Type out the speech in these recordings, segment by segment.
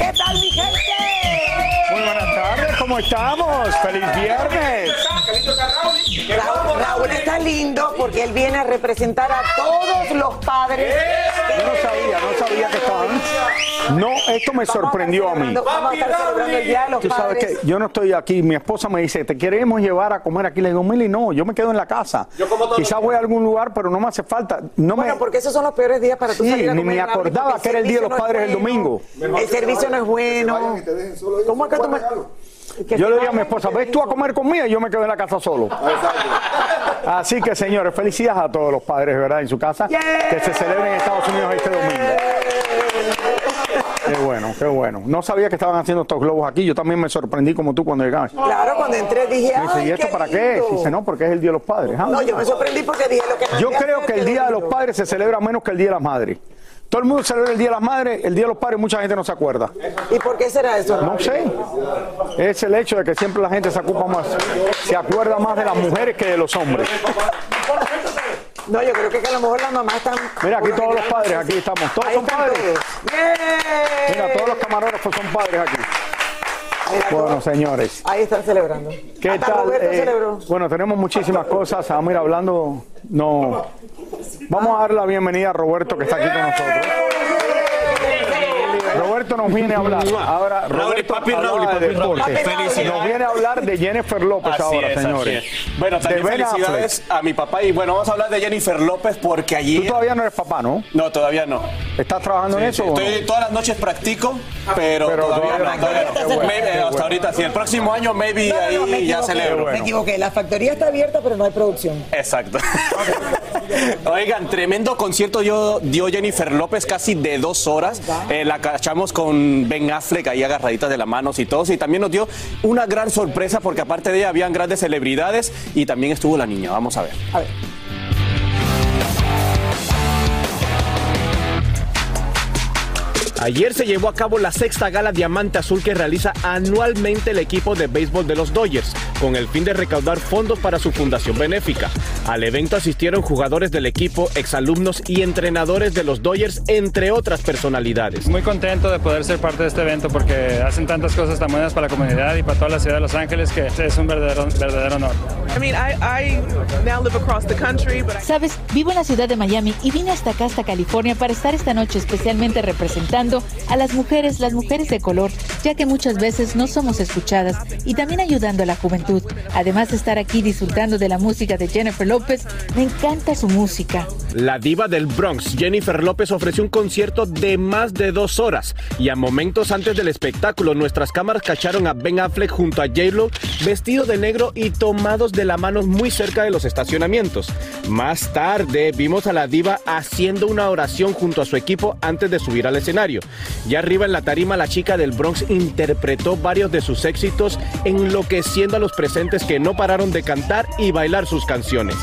¿Qué tal mi gente? Muy buenas tardes, ¿cómo estamos? ¡Feliz viernes! Raúl está lindo porque él viene a representar a todos los padres. Yo no sabía, no sabía que estaban. No, esto me sorprendió a mí. Vamos a estar celebrando el Día de los Tú sabes Padres. que yo no estoy aquí, mi esposa me dice, te queremos llevar a comer aquí. Le digo, Mili, no, yo me quedo en la casa. Quizás voy a algún lugar, pero no me hace falta. No Bueno, me... porque esos son los peores días para tú Sí, salir a ni me acordaba que era el Día de los Padres el domingo. El servicio no es bueno. ¿Cómo es que tú me.? Que Yo le digo a mi esposa, ves tú a comer conmigo y yo me quedo en la casa solo. Así que, señores, felicidades a todos los padres, ¿verdad? En su casa, que se celebren en Estados Unidos este domingo. Qué bueno, qué bueno. No sabía que estaban haciendo estos globos aquí. Yo también me sorprendí como tú cuando llegabas. Me Claro, cuando entré dije. dice, "Ay, ¿y esto qué para qué? lindo". Dice, no, porque es el Día de los Padres. Ah, No, yo me sorprendí porque dije lo que Yo creo que el Día de los. Padres se celebra menos que el Día de las Madres. Todo el mundo celebra el Día de las Madres, el Día de los Padres mucha gente no se acuerda. ¿Y por qué será eso? No sé. Es el hecho de que siempre la gente se ocupa más, se acuerda más de las mujeres que de los hombres. No, yo creo que, que a lo mejor las mamás están. Mira, aquí todos los padres, aquí estamos. Todos Ahí son padres. todos. Mira, todos los camarógrafos son padres aquí. Bueno, señores. Ahí están celebrando. ¿Qué Hasta tal? Eh, celebró. bueno, tenemos muchísimas cosas. Vamos a ir hablando. No. Vamos a dar la bienvenida a Roberto que está aquí con nosotros. Roberto nos viene a hablar. Ahora, Roberto papi, Raúl y de Raúl. Nos viene a hablar de Jennifer López Así ahora, es, señores. es. Bueno, De también Ben felicidades a mi papá y bueno, vamos a hablar de Jennifer López porque Tú allí... todavía no eres papá, ¿no? No, todavía no. ¿Estás trabajando en eso? no? Estoy, todas las noches practico, pero, Pero todavía, todavía no. no. todavía no. Qué bueno, Maybe, qué hasta bueno. ahorita sí. El próximo año maybe No, no, no, me ahí ya celebro. Me equivoqué. La factoría está abierta, pero no hay producción. Exacto. Oigan, tremendo concierto dio, dio Jennifer López, casi de dos horas. Eh, la cachamos con Ben Affleck ahí agarraditas de las manos y todos. Y también nos dio una gran sorpresa porque aparte de ella habían grandes celebridades y también estuvo la niña. Vamos a ver. A ver. Ayer se llevó a cabo la sexta gala Diamante Azul que realiza anualmente el equipo de béisbol de los Dodgers, con el fin de recaudar fondos para su fundación benéfica. Al evento asistieron jugadores del equipo, exalumnos y entrenadores de los Dodgers, entre otras personalidades. Muy contento de poder ser parte de este evento porque hacen tantas cosas tan buenas para la comunidad y para toda la ciudad de Los Ángeles que es un verdadero, verdadero honor. I mean, I, I now live across the country, but I Sabes, vivo en la ciudad de Miami y vine hasta acá, hasta California, para estar esta noche especialmente representando a las mujeres, las mujeres de color, ya que muchas veces no somos escuchadas y también ayudando a la juventud. Además de estar aquí disfrutando de la música de Jennifer López, me encanta su música. La diva del Bronx, Jennifer López, ofreció un concierto de más de dos horas y a momentos antes del espectáculo nuestras cámaras cacharon a Ben Affleck junto a J-Lo vestido de negro y tomados de la mano muy cerca de los estacionamientos. Más tarde vimos a la diva haciendo una oración junto a su equipo antes de subir al escenario. Ya arriba en la tarima la chica del Bronx interpretó varios de sus éxitos enloqueciendo a los presentes que no pararon de cantar y bailar sus canciones.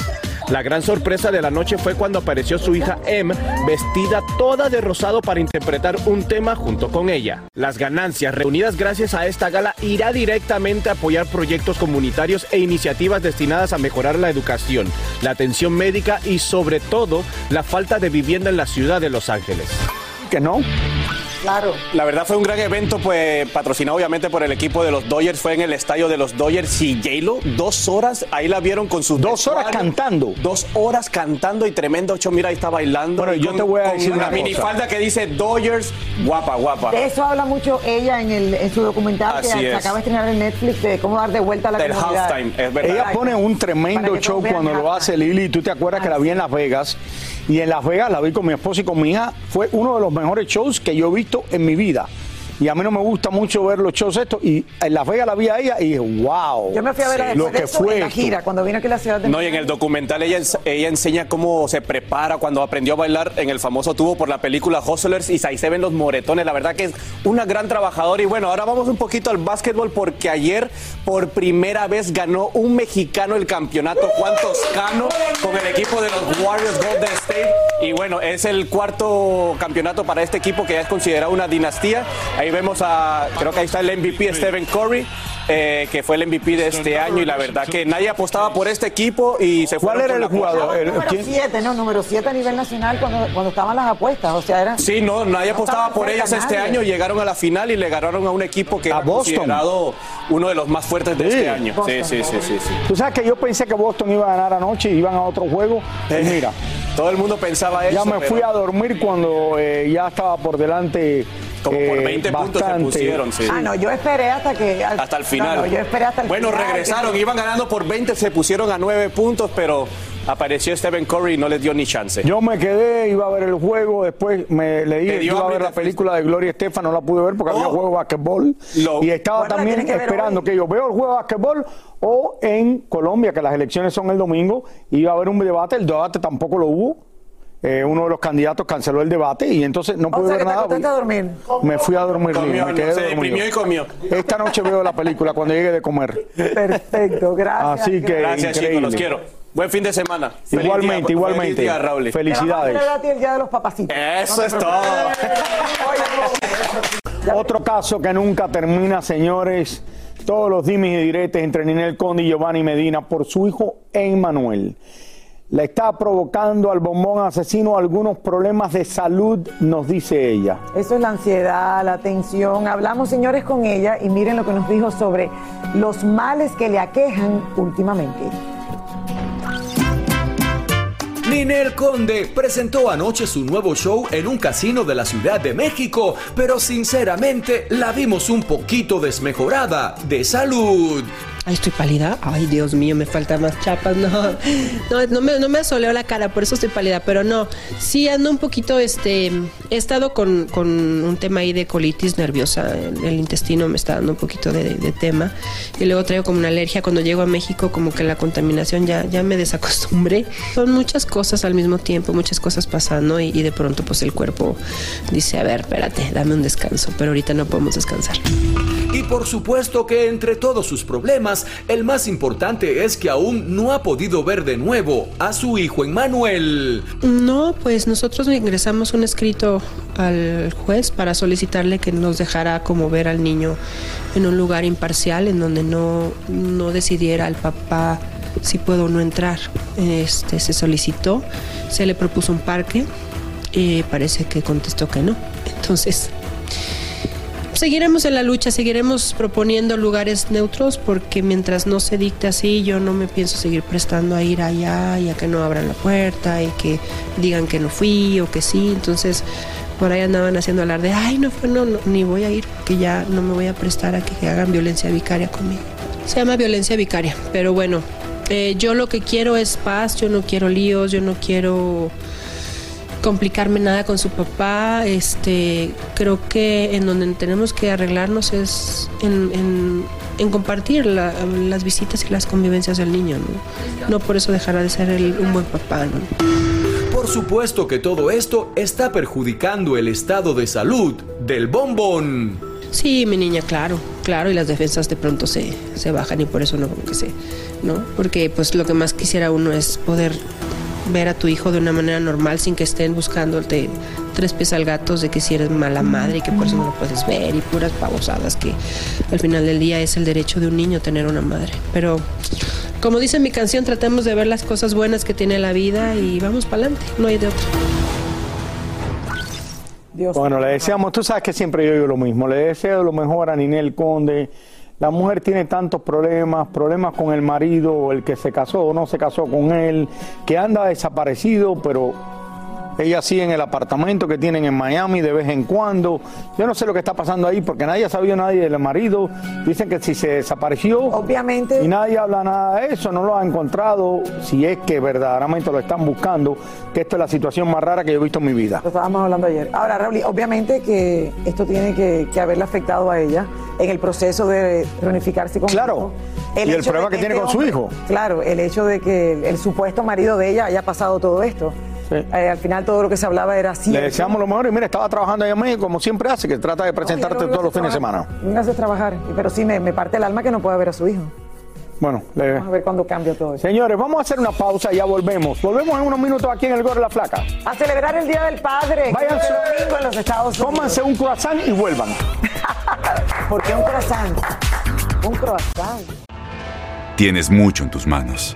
La gran sorpresa de la noche fue cuando apareció su hija Em vestida toda de rosado para interpretar un tema junto con ella. Las ganancias reunidas gracias a esta gala irá directamente a apoyar proyectos comunitarios e iniciativas destinadas a mejorar la educación, la atención médica y sobre todo la falta de vivienda en la ciudad de Los Ángeles. Que no. Claro. La verdad fue un gran evento, pues patrocinado obviamente por el equipo de los Dodgers. Fue en el estadio de los Dodgers y J-Lo, dos horas, ahí la vieron con sus. Dos horas cantando. Dos horas cantando y tremendo ocho. Mira, ahí está bailando. Bueno, yo te voy a decir una una minifalda que dice Dodgers, guapa, guapa. De eso habla mucho ella en, el, en su documental que Así es. acaba de estrenar en Netflix de cómo dar de vuelta a la Del comunidad. halftime, es verdad. Ella pone un tremendo show cuando lo hace Lili. Tú te acuerdas que la vi en Las Vegas. Y en Las Vegas la vi con mi esposo y con mi hija. Fue uno de los mejores shows que yo he visto en mi vida. Y a mí no me gusta mucho ver los shows estos. Y en Las Vegas la vi a ella y dije, wow. Yo me fui a ver a lo después de que eso fue en la esto. gira, cuando vino aquí a la ciudad de No, y en el documental ella, ella enseña cómo se prepara cuando aprendió a bailar en el famoso tubo por la película Hustlers y ahí se ven los moretones. La verdad que es una gran trabajadora. Y bueno, ahora vamos un poquito al básquetbol porque ayer por primera vez ganó un mexicano el campeonato Juan Toscano con el equipo de los Warriors Golden State. Y bueno, es el cuarto campeonato para este equipo que ya es considerado una dinastía. Ahí vemos a, creo que ahí está el MVP Stephen Curry. eh, que fue el MVP de este año y la verdad que nadie apostaba por este equipo y se ¿Cuál fueron era el jugador? El- Número ¿quién? 7, no, número 7 a nivel nacional cuando, cuando estaban las apuestas. O sea, era. Sí, no, nadie apostaba por ellas este nadie. año, llegaron a la final y le ganaron a un equipo que A era Boston. considerado uno de los más fuertes de Sí. este año. Sí, Boston. sí, sí, sí, sí. Tú sabes que yo pensé que Boston iba a ganar anoche y iban a otro juego. Y Eh, mira, Todo el mundo pensaba eso. ya me pero fui a dormir cuando eh, ya estaba por delante. Como por eh, 20 puntos se pusieron, sí. Ah, no, yo esperé hasta que. Hasta el final. No, no, yo esperé hasta el bueno, final. regresaron, iban ganando por 20, se pusieron a 9 puntos, pero apareció Stephen Curry y no les dio ni chance. Yo me quedé, iba a ver el juego, después me le dije Te que dio iba a ver la película de Gloria Estefan, no la pude ver porque había Oh. juego de basquetbol. Lo- y estaba Bueno, también que esperando hoy. que yo veo el juego de basquetbol o en Colombia, que las elecciones son el domingo, iba a haber un debate, el debate tampoco lo hubo. Eh, uno de los candidatos canceló el debate y entonces no O pude sea, ver que te nada. acostaste a dormir. Me fui a dormir, Comió, me quedé se dormido. deprimió y comió. Esta noche veo la película cuando llegue de comer. Perfecto, gracias. Así que Gracias, chicos, los quiero. Buen fin de semana. Feliz Igualmente, día, igualmente. Feliz día, Raúl. Te vamos a Felicidades. celebrar a ti el día de los papacitos. Eso es todo. Otro caso que nunca termina, señores. Todos los dimes y diretes entre Ninel Conde y Giovanni Medina por su hijo Emmanuel. Le está provocando al bombón asesino algunos problemas de salud, nos dice ella. Eso es la ansiedad, la tensión. Hablamos, señores, con ella y miren lo que nos dijo sobre los males que le aquejan últimamente. Ninel Conde presentó anoche su nuevo show en un casino de la Ciudad de México, pero sinceramente la vimos un poquito desmejorada de salud. Ay, estoy pálida. Ay, Dios mío, me faltan más chapas. No, no, no me, no me asoleó la cara, por eso estoy pálida. Pero no, sí ando un poquito, este, he estado con, con un tema ahí de colitis nerviosa. El, intestino me está dando un poquito de, de tema. Y luego traigo como una alergia. Cuando llego a México, como que la contaminación ya, ya me desacostumbré. Son muchas cosas al mismo tiempo, muchas cosas pasando. Y, y de pronto, pues el cuerpo dice, a ver, espérate, dame un descanso. Pero ahorita no podemos descansar. Y por supuesto que entre todos sus problemas, el más importante es que aún no ha podido ver de nuevo a su hijo Emmanuel. No, pues nosotros ingresamos un escrito al juez para solicitarle que nos dejara como ver al niño en un lugar imparcial en donde no, no decidiera al papá si puedo o no entrar. Este se solicitó, se le propuso un parque y parece que contestó que no. Entonces, seguiremos en la lucha, seguiremos proponiendo lugares neutros porque mientras no se dicte así, yo no me pienso seguir prestando a ir allá y a que no abran la puerta y que digan que no fui o que sí. Entonces, por ahí andaban haciendo alarde, ay, no fue, no, no, ni voy a ir, que ya no me voy a prestar a que hagan violencia vicaria conmigo. Se llama violencia vicaria, pero bueno, eh, yo lo que quiero es paz, yo no quiero líos, yo no quiero complicarme nada con su papá. Este, creo que en donde tenemos que arreglarnos es en, compartir las visitas y las convivencias del niño. No, no por eso dejará de ser un buen papá. Por supuesto que todo esto está perjudicando el estado de salud del bombón. Sí, mi niña, claro, claro, y las defensas de pronto se, se bajan y por eso no, que sé, ¿no? Porque pues lo que más quisiera uno es poder ver a tu hijo de una manera normal sin que estén buscándote tres pies al gato de que si eres mala madre y que por eso no lo puedes ver y puras pavosadas que al final del día es el derecho de un niño tener una madre. Pero como dice mi canción, tratemos de ver las cosas buenas que tiene la vida y vamos para adelante, no hay de otro. Bueno, le deseamos, tú sabes que siempre yo digo lo mismo, le deseo lo mejor a Ninel Conde la mujer tiene tantos problemas, problemas con el marido, el que se casó o no se casó con él, que anda desaparecido, pero ella sigue en el apartamento que tienen en Miami de vez en cuando. Yo no sé lo que está pasando ahí porque nadie ha sabido nadie del marido. Dicen que si se desapareció. Obviamente. Y nadie habla nada de eso, no lo ha encontrado. Si es que verdaderamente lo están buscando, que esta es la situación más rara que yo he visto en mi vida. Lo estábamos hablando ayer. Ahora, Raúl, obviamente que esto tiene que, que haberle afectado a ella en el proceso de reunificarse con Claro. y el problema que, tiene este con su hijo. Claro, el hecho de que el supuesto marido de ella haya pasado todo esto. Eh, al final todo lo que se hablaba era así. Le deseamos lo mejor y mira, estaba trabajando allá en México como siempre hace, que trata de presentarte todos los fines de semana. Me hace trabajar, pero sí me, parte el alma que no pueda ver a su hijo. Bueno, vamos a ver cuándo cambia todo eso. Señores, vamos a hacer una pausa y ya volvemos. Volvemos en unos minutos aquí en el Gorro La Flaca. A celebrar el Día del Padre. Váyanse domingo en los Estados Unidos. Cómanse un croissant y vuelvan. ¿Por qué un croissant? Un croissant. Tienes mucho en tus manos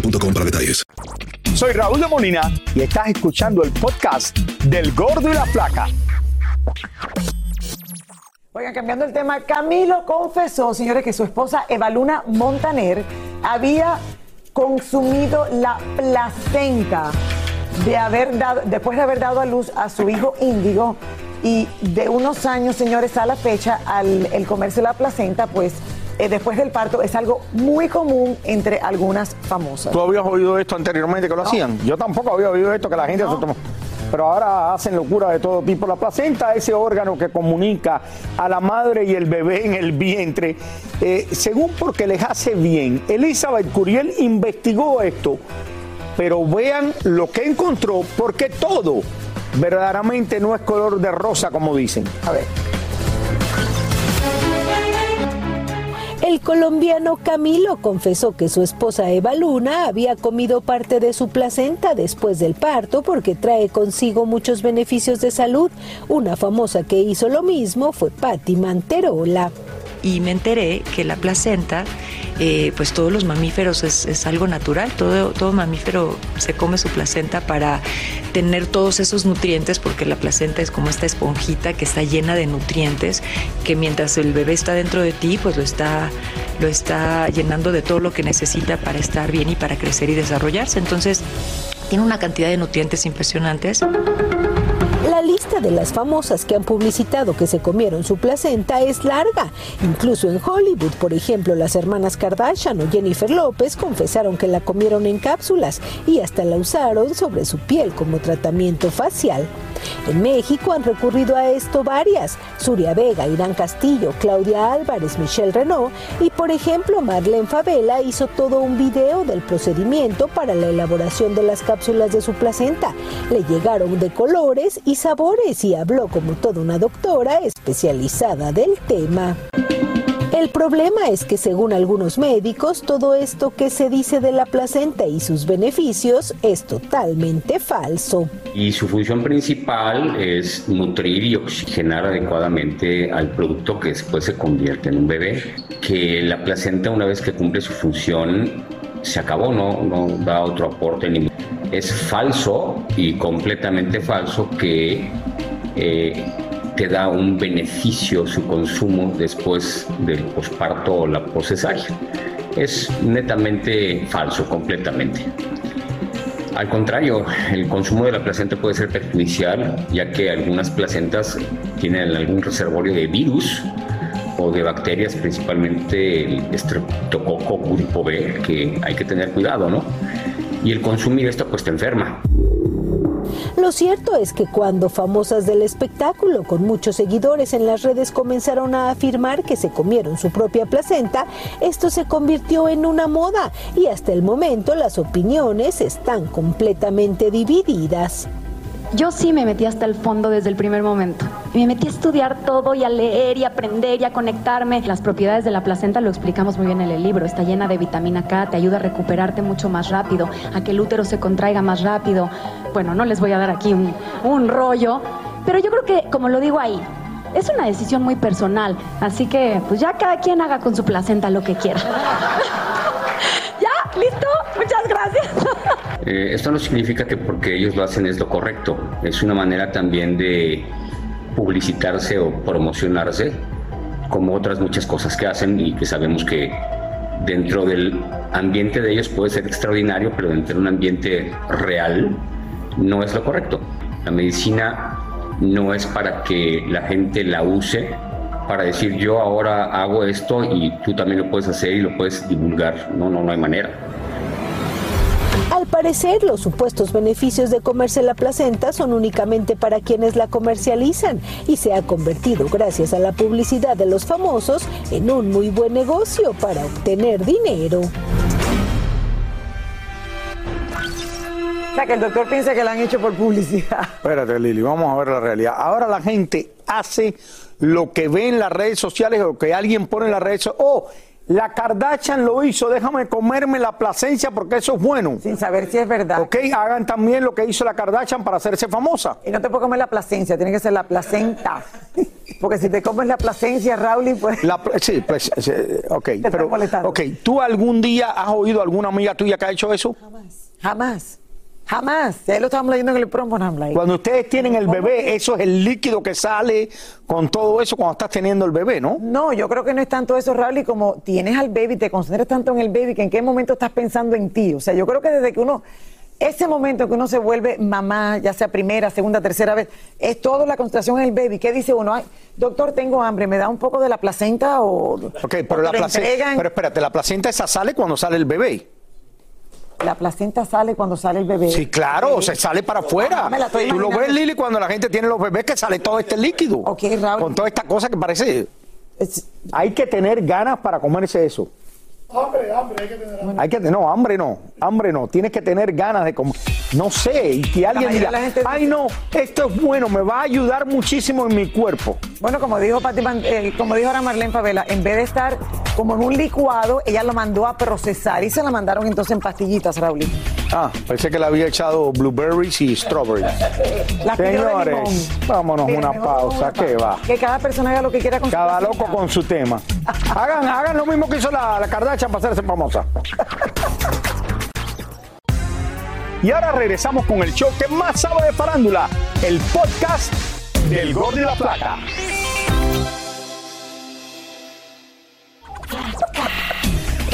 boostmobile para detalles. Soy Raúl de Molina y estás escuchando el podcast del Gordo y la Flaca. Oigan, cambiando el tema, Camilo confesó, señores, que su esposa Evaluna Montaner había consumido la placenta de haber dado, después de haber dado a luz a su hijo Índigo y de unos años, señores, a la fecha, al el comerse la placenta, pues eh, después del parto es algo muy común entre algunas famosas. ¿Tú habías oído esto anteriormente que lo hacían? Yo tampoco había oído esto que la gente se toma. Pero ahora hacen locura de todo tipo. La placenta, ese órgano que comunica a la madre y el bebé en el vientre, eh, según porque les hace bien. Elizabeth Curiel investigó esto, pero vean lo que encontró, porque todo verdaderamente no es color de rosa, como dicen. A ver. El colombiano Camilo confesó que su esposa Eva Luna había comido parte de su placenta después del parto porque trae consigo muchos beneficios de salud. Una famosa que hizo lo mismo fue Patti Manterola. Y me enteré que la placenta eh, pues todos los mamíferos es, es algo natural, todo, todo mamífero se come su placenta para tener todos esos nutrientes, porque la placenta es como esta esponjita que está llena de nutrientes, que mientras el bebé está dentro de ti, pues lo está, lo está llenando de todo lo que necesita para estar bien y para crecer y desarrollarse. Entonces, tiene una cantidad de nutrientes impresionantes. La lista de las famosas que han publicitado que se comieron su placenta es larga. Incluso en Hollywood, por ejemplo, las hermanas Kardashian o Jennifer López confesaron que la comieron en cápsulas y hasta la usaron sobre su piel como tratamiento facial. En México han recurrido a esto varias, Suria Vega, Irán Castillo, Claudia Álvarez, Michelle Renault y por ejemplo Marlene Favela hizo todo un video del procedimiento para la elaboración de las cápsulas de su placenta. Le llegaron de colores y sabores y habló como toda una doctora especializada del tema. El problema es que según algunos médicos, todo esto que se dice de la placenta y sus beneficios es totalmente falso. Y su función principal es nutrir y oxigenar adecuadamente al producto que después se convierte en un bebé. Que la placenta una vez que cumple su función se acabó, no, no da otro aporte. Ni... Es falso y completamente falso que eh, te da un beneficio su consumo después del posparto o la posesaria. Es netamente falso, completamente. Al contrario, el consumo de la placenta puede ser perjudicial, ya que algunas placentas tienen algún reservorio de virus o de bacterias, principalmente el Streptococcus grupo B, que hay que tener cuidado, ¿no? Y el consumir esto pues te enferma. Lo cierto es que cuando famosas del espectáculo con muchos seguidores en las redes comenzaron a afirmar que se comieron su propia placenta, esto se convirtió en una moda y hasta el momento las opiniones están completamente divididas. Yo sí me metí hasta el fondo desde el primer momento. Me metí a estudiar todo y a leer y a aprender y a conectarme. Las propiedades de la placenta lo explicamos muy bien en el libro. Está llena de vitamina K, te ayuda a recuperarte mucho más rápido, a que el útero se contraiga más rápido. Bueno, no les voy a dar aquí un, un rollo, pero yo creo que, como lo digo ahí, es una decisión muy personal. Así que, pues ya cada quien haga con su placenta lo que quiera. ¿Ya? ¿Listo? Muchas gracias. Eh, esto no significa que porque ellos lo hacen es lo correcto. Es una manera también de publicitarse o promocionarse, como otras muchas cosas que hacen y que sabemos que dentro del ambiente de ellos puede ser extraordinario, pero dentro de un ambiente real no es lo correcto. La medicina no es para que la gente la use para decir yo ahora hago esto y tú también lo puedes hacer y lo puedes divulgar. No, no, no hay manera. Al parecer, los supuestos beneficios de comerse la placenta son únicamente para quienes la comercializan y se ha convertido, gracias a la publicidad de los famosos, en un muy buen negocio para obtener dinero. O sea, que el doctor piensa que la han hecho por publicidad. Espérate, Lili, vamos a ver la realidad. Ahora la gente hace lo que ve en las redes sociales o que alguien pone en las redes sociales. Oh, la Kardashian lo hizo, déjame comerme la placencia porque eso es bueno. Sin saber si es verdad. Ok, hagan también lo que hizo la Kardashian para hacerse famosa. Y no te puedo comer la placencia, tiene que ser la placenta. Porque si te comes la placencia, Raúl, pues... La, sí, pues, sí, ok. Pero, ok, ¿tú algún día has oído alguna amiga tuya que ha hecho eso? Jamás. Jamás. Jamás. Ya lo estábamos leyendo en el promo, Cuando ustedes tienen el bebé, eso es el líquido que sale con todo eso cuando estás teniendo el bebé, ¿no? No, yo creo que no es tanto eso, Raúl, y como tienes al baby, te concentras tanto en el baby que en qué momento estás pensando en ti. O sea, yo creo que desde que uno, ese momento que uno se vuelve mamá, ya sea primera, segunda, tercera vez, es toda la concentración en el baby. ¿Qué dice uno? Ay, doctor, tengo hambre, ¿me da un poco de la placenta o...? Ok, pero la placenta, pero espérate, la placenta esa sale cuando sale el bebé. La placenta sale cuando sale el bebé. Sí, claro, se sale para afuera. Tú lo ves, Lili, cuando la gente tiene los bebés que sale todo este líquido. Ok, Raúl. Con toda esta cosa que parece... Hay que tener ganas para comerse eso. Hambre, hambre, hay que tener hambre. Hay que, no, hambre no, hambre no. Tienes que tener ganas de comer. No sé, y que alguien diga, ay no, esto es bueno, me va a ayudar muchísimo en mi cuerpo. Bueno, como dijo Pati, eh, como dijo ahora Marlene Favela, en vez de estar como en un licuado, ella lo mandó a procesar y se la mandaron entonces en pastillitas, Raúl. Ah, pensé que le había echado blueberries y strawberries. Señores, vámonos una pausa, ¿qué va? Que cada persona haga lo que quiera con Cada loco con su tema. Hagan, hagan lo mismo que hizo la, la Kardashian para hacerse famosa. Y ahora regresamos con el show que más sabe de farándula, el podcast del Gordo y la Plata.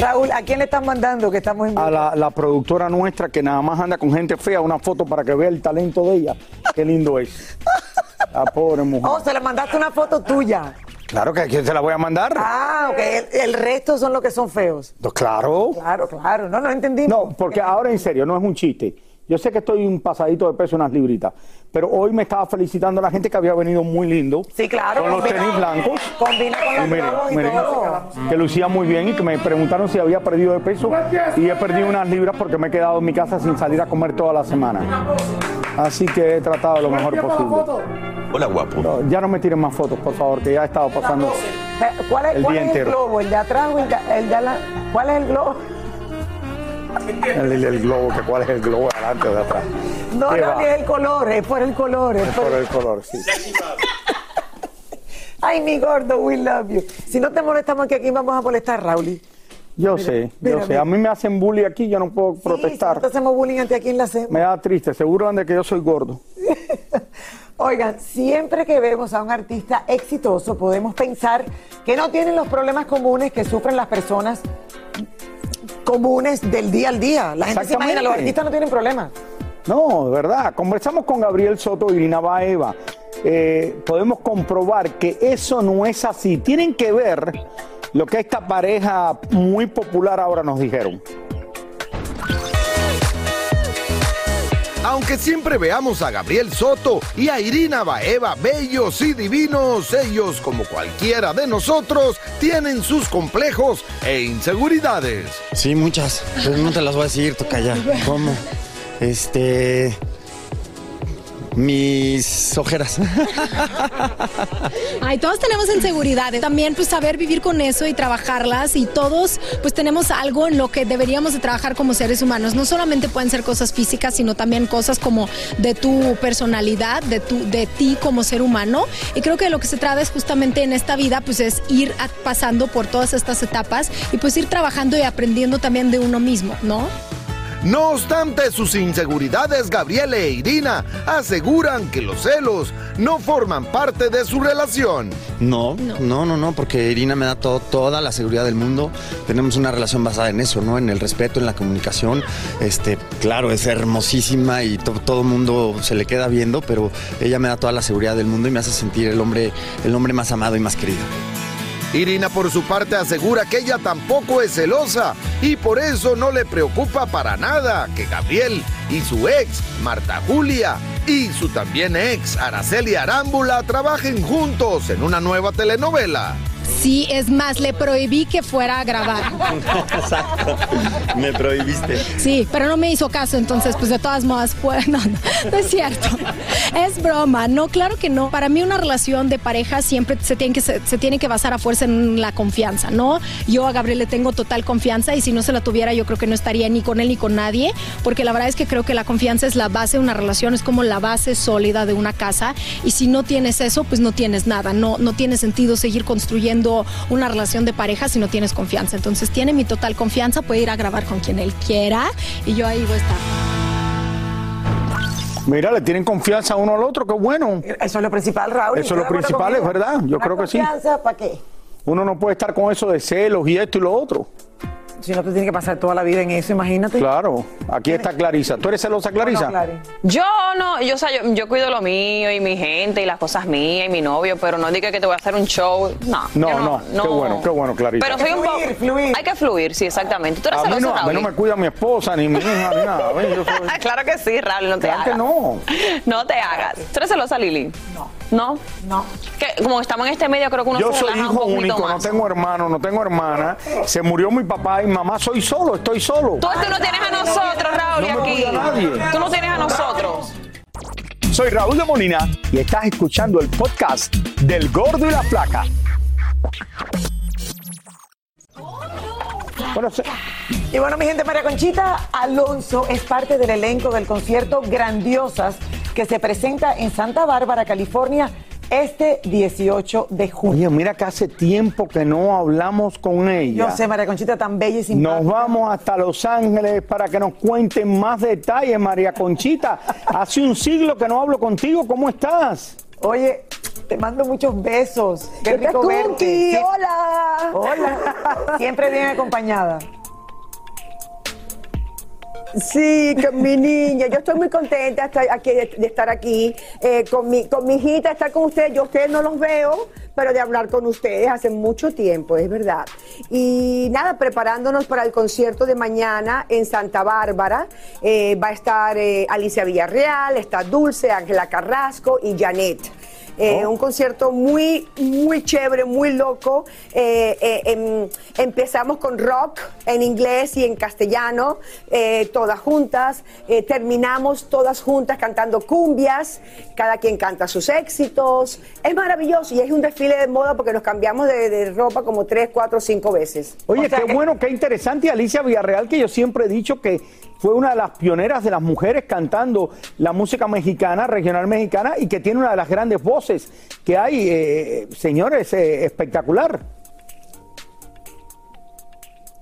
Raúl, ¿a quién le están mandando que estamos en A la, la productora nuestra que nada más anda con gente fea, una foto para que vea el talento de ella. Qué lindo es. La pobre mujer. Oh, se le mandaste una foto tuya. Claro que aquí se la voy a mandar. Ah, ok. El, el resto son los que son feos. Pues Claro. Claro, claro. No, no entendí. No, porque ahora en serio, no es un chiste. Yo sé que estoy un pasadito de peso, unas libritas, pero hoy me estaba felicitando a la gente que había venido muy lindo. Sí, claro. Con los combina- tenis blancos. Combina con Y los miren, globos y todo. que lucía muy bien y que me preguntaron si había perdido de peso y he perdido unas libras porque me he quedado en mi casa sin salir a comer toda la semana. Así que he tratado lo mejor posible. Hola, guapo. No, ya no me tiren más fotos, por favor, que ya he estado pasando. ¿Cuál es, El cuál día es el entero. globo? ¿El de atrás o el de, el de la- ¿Cuál es el globo? El, el- globo, que cuál es el globo de adelante o de atrás. No, ¿Qué no, ni es el color, es por el color. Es Es por- por el color, sí. Ay, mi gordo, we love you. Si no te molestamos que aquí vamos a molestar, Raúl. Yo sé, mira, yo sé. mira. A mí me hacen bullying aquí, yo no puedo protestar. Te hacemos bullying ante aquí en la hacemos. Me da triste, seguro de que yo soy gordo. Oigan, siempre que vemos a un artista exitoso, podemos pensar que no tienen los problemas comunes que sufren las personas comunes del día al día. La gente se imagina, los artistas no tienen problemas. No, de verdad. Conversamos con Gabriel Soto y Irina Baeva. Eh, podemos comprobar que eso no es así. Tienen que ver lo que esta pareja muy popular ahora nos dijeron. Aunque siempre veamos a Gabriel Soto y a Irina Baeva bellos y divinos, ellos, como cualquiera de nosotros, tienen sus complejos e inseguridades. Sí, muchas. Pero no te las voy a decir, toca ya. ¿Cómo? Este. Mis ojeras. Ay, todos tenemos inseguridades. También pues saber vivir con eso y trabajarlas y todos pues tenemos algo en lo que deberíamos de trabajar como seres humanos. No solamente pueden ser cosas físicas, sino también cosas como de tu personalidad, de tu de ti como ser humano. Y creo que lo que se trata es justamente en esta vida pues es ir pasando por todas estas etapas y pues ir trabajando y aprendiendo también de uno mismo, ¿no? No obstante sus inseguridades, Gabriel e Irina aseguran que los celos no forman parte de su relación. No, no, no, no, porque Irina me da todo- toda la seguridad del mundo. Tenemos una relación basada en eso, ¿no? En el respeto, en la comunicación. Este, claro, es hermosísima y to- todo el mundo se le queda viendo, pero ella me da toda la seguridad del mundo y me hace sentir el hombre, el hombre más amado y más querido. Irina por su parte asegura que ella tampoco es celosa y por eso no le preocupa para nada que Gabriel y su ex, Marta Julia, y su también ex, Araceli Arámbula, trabajen juntos en una nueva telenovela. Sí, es más, le prohibí que fuera a grabar. Exacto. Me prohibiste. Sí, pero no me hizo caso, entonces pues de todas modas fue, no, no, no es cierto. Es broma, no, claro que no. Para mí una relación de pareja siempre se tiene que, se, se tiene que basar a fuerza en la confianza, ¿no? Yo a Gabriel le tengo total confianza y si no se la tuviera yo creo que no estaría ni con él ni con nadie, porque la verdad es que creo que la confianza es la base de una relación, es como la base sólida de una casa y si no tienes eso, pues no tienes nada, no, no tiene sentido seguir construyendo una relación de pareja si no tienes confianza. Entonces tiene mi total confianza, puede ir a grabar con quien él quiera y yo ahí voy a estar. Mira, le tienen confianza uno al otro, qué bueno. Eso es lo principal, Raúl. Eso es lo principal, es verdad. Yo creo que sí. ¿Confianza para qué? Uno no puede estar con eso de celos y esto y lo otro. Si no te tienes que pasar toda la vida en eso, imagínate. Claro, aquí está Clarisa. ¿Tú eres celosa, Clarisa? Yo no, yo, o sea, yo, yo cuido lo mío y mi gente y las cosas mías y mi novio, pero no diga que te voy a hacer un show. No, No, yo no, qué bueno, qué bueno, Clarisa. Pero soy un poco. Hay que fluir, sí, exactamente. ¿Tú eres a mí, celoso, no, a mí no me cuida mi esposa, ni mi hija, ni nada. Ven, yo soy- claro que sí, Raúl, no te Claro que hagas. no. No te hagas. ¿Tú eres celosa, Lili? No. ¿No? No. Que como estamos en este medio, creo que uno Yo se soy un hijo único, no tengo hermano, no tengo hermana. Se murió mi papá y mamá, soy solo, estoy solo. Tú, tú no tienes a nosotros, Raúl, No me aquí. cuida nadie. Tú no tienes a nosotros. Soy Raúl de Molina y estás escuchando el podcast del Gordo y la Flaca. Bueno, se- Y bueno, mi gente, María Conchita Alonso es parte del elenco del concierto Grandiosas que se presenta en Santa Bárbara, California, este 18 de junio. Oye, mira que hace tiempo que no hablamos con ella. Yo sé, María Conchita, tan bella y simpática. Nos vamos hasta Los Ángeles para que nos cuenten más detalles, María Conchita. Hace un siglo que no hablo contigo, ¿cómo estás? Oye, te mando muchos besos. Qué rico verte. Hola. Hola. Siempre bien acompañada. Sí, con mi niña. Yo estoy muy contenta de estar aquí, estar eh, con, mi, con mi hijita, estar con ustedes. Yo ustedes no los veo, pero de hablar con ustedes hace mucho tiempo, es verdad. Y nada, preparándonos para el concierto de mañana en Santa Bárbara. Eh, va a esestar eh, Alicia Villarreal, está Dulce, Ángela Carrasco y Janet. Eh, Un concierto muy, muy chévere, muy loco. Eh, eh, em, empezamos con rock en inglés y en castellano, todas juntas. Terminamos todas juntas cantando cumbias. Cada quien canta sus éxitos. Es maravilloso y es un desfile de moda porque nos cambiamos de, de ropa como tres, cuatro, cinco veces. Oye, O sea qué bueno, qué interesante. Alicia Villarreal, que yo siempre he dicho que fue una de las pioneras de las mujeres cantando la música mexicana, regional mexicana, y que tiene una de las grandes voces que hay, eh, señores, eh, espectacular.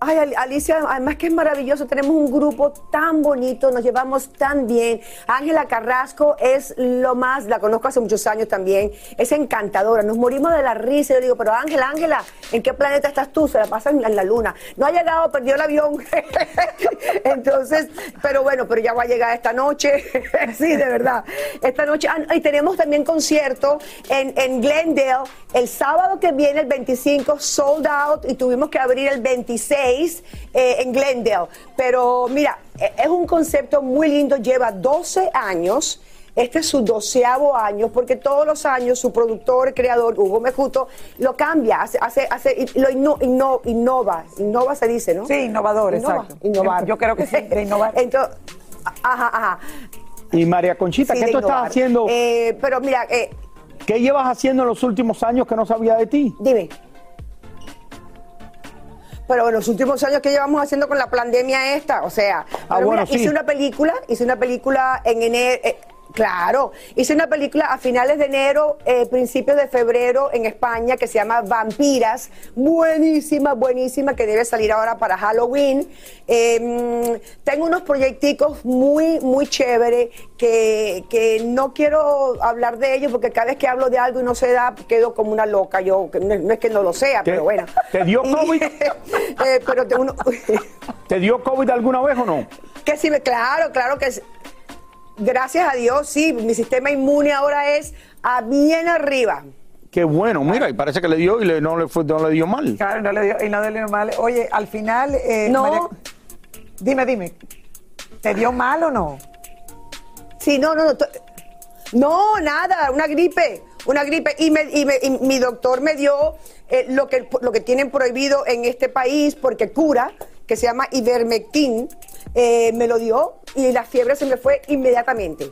Ay, Al- Alicia, además que es maravilloso, tenemos un grupo tan bonito, nos llevamos tan bien. Ángela Carrasco es lo más, la conozco hace muchos años también, es encantadora, nos morimos de la risa. Yo digo, pero Ángela, Ángela, ¿en qué planeta estás tú? Se la pasa en la, en la luna. No ha llegado, perdió el avión. Entonces, pero bueno, pero ya va a llegar esta noche. sí, de verdad. Esta noche, ah, y tenemos también concierto en, en Glendale el sábado que viene, el 25, sold out, y tuvimos que abrir el 26 eh, en Glendale. Pero mira, eh, es un concepto muy lindo, lleva 12 años. Este es su doceavo año, porque todos los años su productor, creador, Hugo Mejuto, lo cambia, hace, hace, hace y lo inno- inno- innova, innova se dice, ¿no? Sí, innovador, Innova, exacto. Innovar. Yo creo que sí, de innovar. Entonces, ajá, ajá. Y María Conchita, Sí, ¿qué tú estás haciendo? Eh, pero mira, eh, ¿Qué llevas haciendo en los últimos años que no sabía de ti? Dime. Pero en los últimos años que llevamos haciendo con la pandemia esta, o sea, pero bueno, mira, sí. hice una película, hice una película en enero, eh, claro, hice una película a finales de enero, eh, principios de febrero en España que se llama Vampiras, buenísima, buenísima, que debe salir ahora para Halloween. Eh, mm, tengo unos proyecticos muy, muy chévere que, que no quiero hablar de ellos porque cada vez que hablo de algo y no se da, quedo como una loca. Yo, no, es que no lo sea, ¿Te- pero bueno. te dio COVID? Eh, pero te- uno- ¿Te dio COVID alguna vez o no? que sí, claro, claro que sí. Gracias a Dios, sí, mi sistema inmune ahora es a bien arriba. Qué bueno, mira, y parece que le dio y le- no, le fue, no le dio mal. Claro, no le dio, y no le dio mal. Oye, al final. eh, No. María- dime, dime. ¿Te dio mal o no? Sí, no, no, no. No, nada, una gripe, una gripe. Y, me- y me- y mi doctor me dio eh, lo, que, lo que tienen prohibido en este país porque cura, que se llama ivermectin, eh, me lo dio y la fiebre se me fue inmediatamente.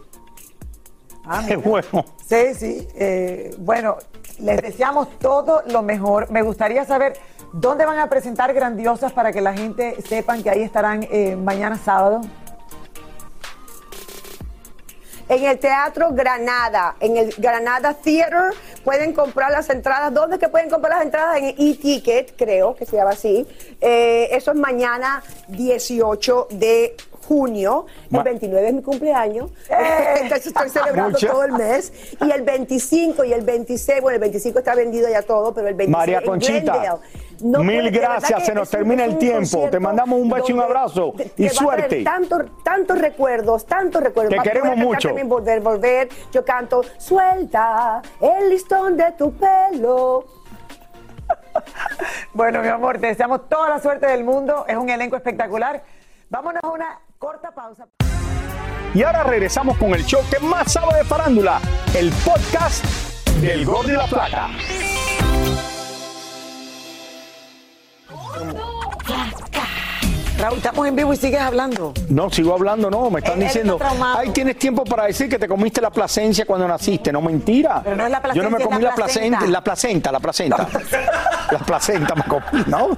Ah, Qué bueno. Sí, sí. eh, bueno, les deseamos todo lo mejor. Me gustaría saber dónde van a presentar grandiosas para que la gente sepan que ahí estarán eh, mañana sábado. En el Teatro Granada, en el Granada Theater, pueden comprar las entradas. ¿Dónde es que pueden comprar las entradas? En e-ticket, creo que se llama así. Eh, eso es mañana 18 de junio. El Ma- 29 es mi cumpleaños. Entonces estoy celebrando todo el mes. Y el 25 y el 26, bueno, el 25 está vendido ya todo, pero el 26 María Conchita. No mil puede- gracias, se nos termina el tiempo. Te mandamos un beso y un abrazo y suerte. Tantos, recuerdos, tantos recuerdos. Te queremos mucho. también volver, volver. Yo canto, suelta el listón de tu pelo. Bueno, mi amor, te deseamos toda la suerte del mundo. Es un elenco espectacular. Vámonos a una corta pausa. Y ahora regresamos con el show que más sabe de farándula, el podcast del Gol de la Plata. Raúl, estamos en vivo y sigues hablando. No, sigo hablando, no, me están Él- diciendo, está ay, tienes tiempo para decir que te comiste la placencia cuando naciste, no mentira. Pero no es la Yo no me comí la la placenta, placenta. la placenta, la placenta. La placenta me comí, ¿no?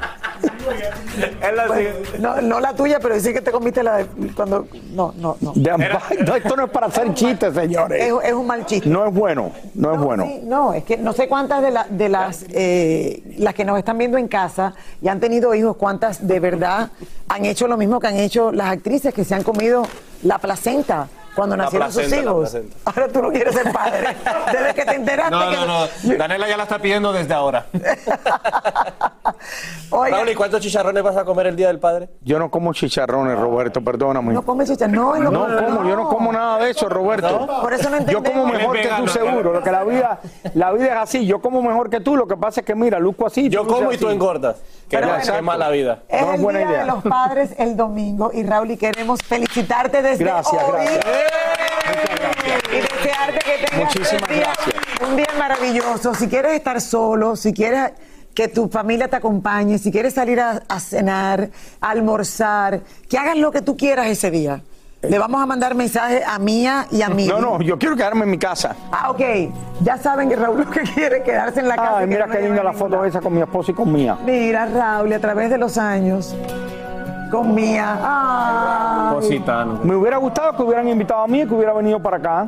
Bueno, no, no la tuya, pero sí que te comiste la de cuando. No, no, no. De- no, esto no es para hacer chistes, señores. Es, es un mal chiste. No es bueno, no es bueno. Sí, no, es que no sé cuántas de, la- de las eh, las que nos están viendo en casa y han tenido hijos, cuántas de verdad han hecho lo mismo que han hecho las actrices que se han comido la placenta cuando La nacieron sus placenta, hijos. Ahora tú no quieres ser padre. Desde que te enteraste No, que no, no. Daniela ya la está pidiendo desde ahora. Raúl, ¿y cuántos chicharrones vas a comer el Día del Padre? Yo no como chicharrones, Roberto, perdóname. no comes chicharrones. No, no, No como, yo no como nada de eso, Roberto. Por eso no Yo como entendemos. mejor que es tú seguro, lo que la vida, la vida es así. Yo como mejor que tú, lo que pasa es que mira, luzco así. Yo como y tú engordas. Que Pero no, bueno. qué mala vida. Es No es el buena Día idea. de los Padres el domingo y Raúl, y queremos felicitarte desde Gracias, hoy. gracias. Y desearte que tengas Muchísimas un día, un día maravilloso. Si quieres estar solo, si quieres que tu familia te acompañe, si quieres salir a, a cenar, a almorzar, que hagas lo que tú quieras ese día. Le vamos a mandar mensajes a Mía y a mí. No, no, yo quiero quedarme en mi casa. Ah, ok. Ya saben que Raúl lo que quiere es quedarse en la casa. Ay, que mira no qué le linda la foto esa con mi esposa y con mía. Mira, Raúl, a través de los años, con Mía. Ay. Cositano. Me hubiera gustado que hubieran invitado a mí y que hubiera venido para acá.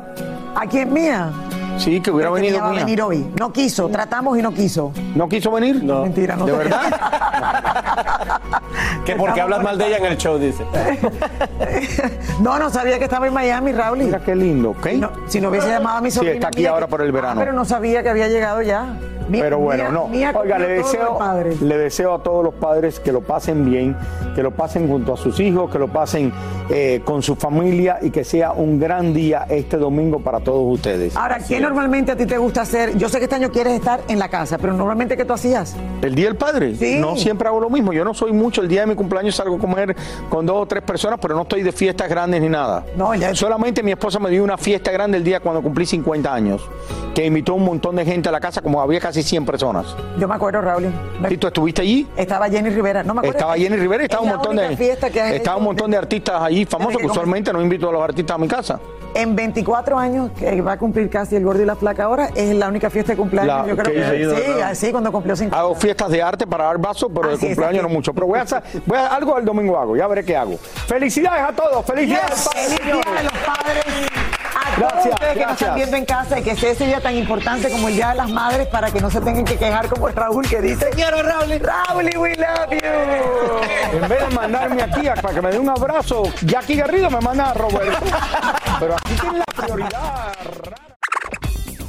¿A quién Mía? Sí, que hubiera venido Mía a venir hoy. No quiso, tratamos y no quiso. ¿No quiso venir? No. Mentira, no ¿De verdad? Que porque hablas mal de ella en el show, dice. No, no sabía que estaba en Miami, Raúl. Mira qué lindo, ¿ok? No, si no hubiese llamado a mi Sí, sobrina. está aquí Mía, ahora que- por el verano. Ah, pero no sabía que había llegado ya. Mía- Pero bueno, Mía- no. Mía Oiga, le deseo, le deseo a todos los padres que lo pasen bien, que lo pasen junto a sus hijos, que lo pasen eh, con su familia y que sea un gran día este domingo para todos ustedes. Ahora, ¿qué normalmente a ti te gusta hacer? Yo sé que este año quieres estar en la casa, pero normalmente ¿qué tú hacías? ¿El Día del Padre? Sí. No siempre hago lo mismo. Yo no soy mucho. El día de mi cumpleaños salgo a comer con dos o tres personas, pero no estoy de fiestas grandes ni nada. No, ya- Solamente mi esposa me dio una fiesta grande el día cuando cumplí 50 años, que invitó un montón de gente a la casa, como había casi 100 personas. Yo me acuerdo, Raúl. ¿Y tú estuviste allí? Estaba Jenny Rivera. No me acuerdo. Estaba Jenny Rivera y Es estaba un montón de fiesta que has estaba un montón de artistas allí famosos que usualmente no invito a los artistas a mi casa. En 24 años, que va a cumplir casi el gordo y la flaca ahora, es la única fiesta de cumpleaños. La- yo creo que que sí, así cuando cumplió 50. Hago fiestas de arte para dar vasos, pero de Así cumpleaños no mucho. Pero voy a hacer, voy a algo el domingo hago, ya veré qué hago. Felicidades a todos, feliz día del Yes, padre, feliz día de los padres. Gracias, todos ustedes que nos están viendo en casa y que sea ese día tan importante como el Día de las Madres para que no se tengan que quejar como el Raúl que dice quiero Raúl Raúl we love you. En vez de mandarme aquí a- para que me dé un abrazo, Jackie Garrido me manda a Roberto. Pero aquí tiene la prioridad.